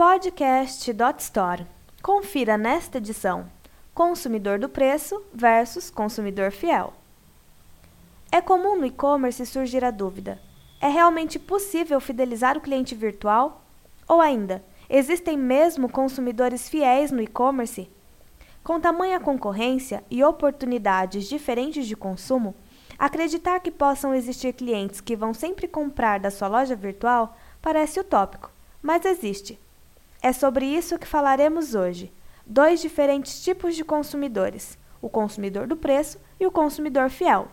Podcast.store. Confira nesta edição: Consumidor do preço versus consumidor fiel. É comum no e-commerce surgir a dúvida: é realmente possível fidelizar o cliente virtual? Ou ainda, existem mesmo consumidores fiéis no e-commerce? Com tamanha concorrência e oportunidades diferentes de consumo, acreditar que possam existir clientes que vão sempre comprar da sua loja virtual parece utópico, mas existe. É sobre isso que falaremos hoje. Dois diferentes tipos de consumidores: o consumidor do preço e o consumidor fiel.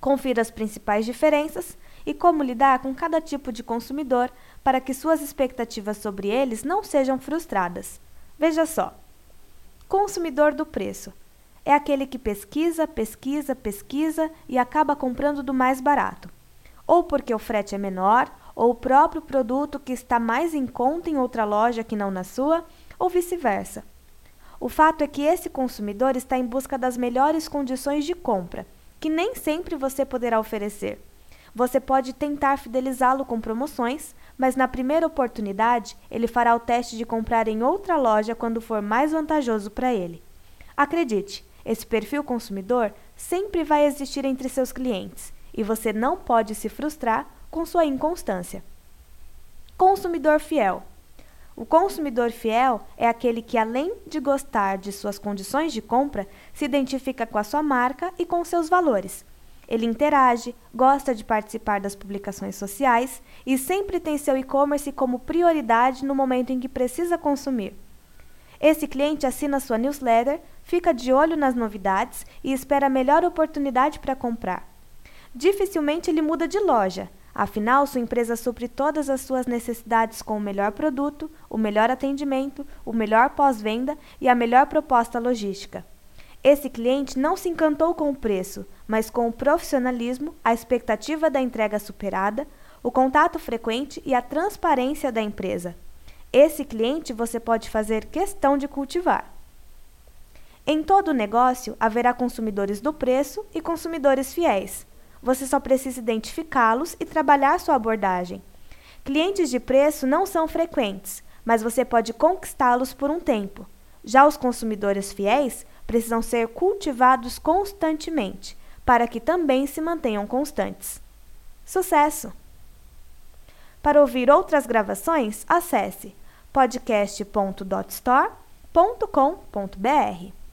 Confira as principais diferenças e como lidar com cada tipo de consumidor para que suas expectativas sobre eles não sejam frustradas. Veja só: consumidor do preço é aquele que pesquisa, pesquisa, pesquisa e acaba comprando do mais barato, ou porque o frete é menor ou o próprio produto que está mais em conta em outra loja que não na sua, ou vice-versa. O fato é que esse consumidor está em busca das melhores condições de compra, que nem sempre você poderá oferecer. Você pode tentar fidelizá-lo com promoções, mas na primeira oportunidade ele fará o teste de comprar em outra loja quando for mais vantajoso para ele. Acredite, esse perfil consumidor sempre vai existir entre seus clientes e você não pode se frustrar com sua inconstância. Consumidor fiel. O consumidor fiel é aquele que, além de gostar de suas condições de compra, se identifica com a sua marca e com seus valores. Ele interage, gosta de participar das publicações sociais e sempre tem seu e-commerce como prioridade no momento em que precisa consumir. Esse cliente assina sua newsletter, fica de olho nas novidades e espera a melhor oportunidade para comprar. Dificilmente ele muda de loja, Afinal, sua empresa supre todas as suas necessidades com o melhor produto, o melhor atendimento, o melhor pós-venda e a melhor proposta logística. Esse cliente não se encantou com o preço, mas com o profissionalismo, a expectativa da entrega superada, o contato frequente e a transparência da empresa. Esse cliente você pode fazer questão de cultivar. Em todo negócio haverá consumidores do preço e consumidores fiéis. Você só precisa identificá-los e trabalhar sua abordagem. Clientes de preço não são frequentes, mas você pode conquistá-los por um tempo. Já os consumidores fiéis precisam ser cultivados constantemente, para que também se mantenham constantes. Sucesso! Para ouvir outras gravações, acesse podcast.dotstore.com.br.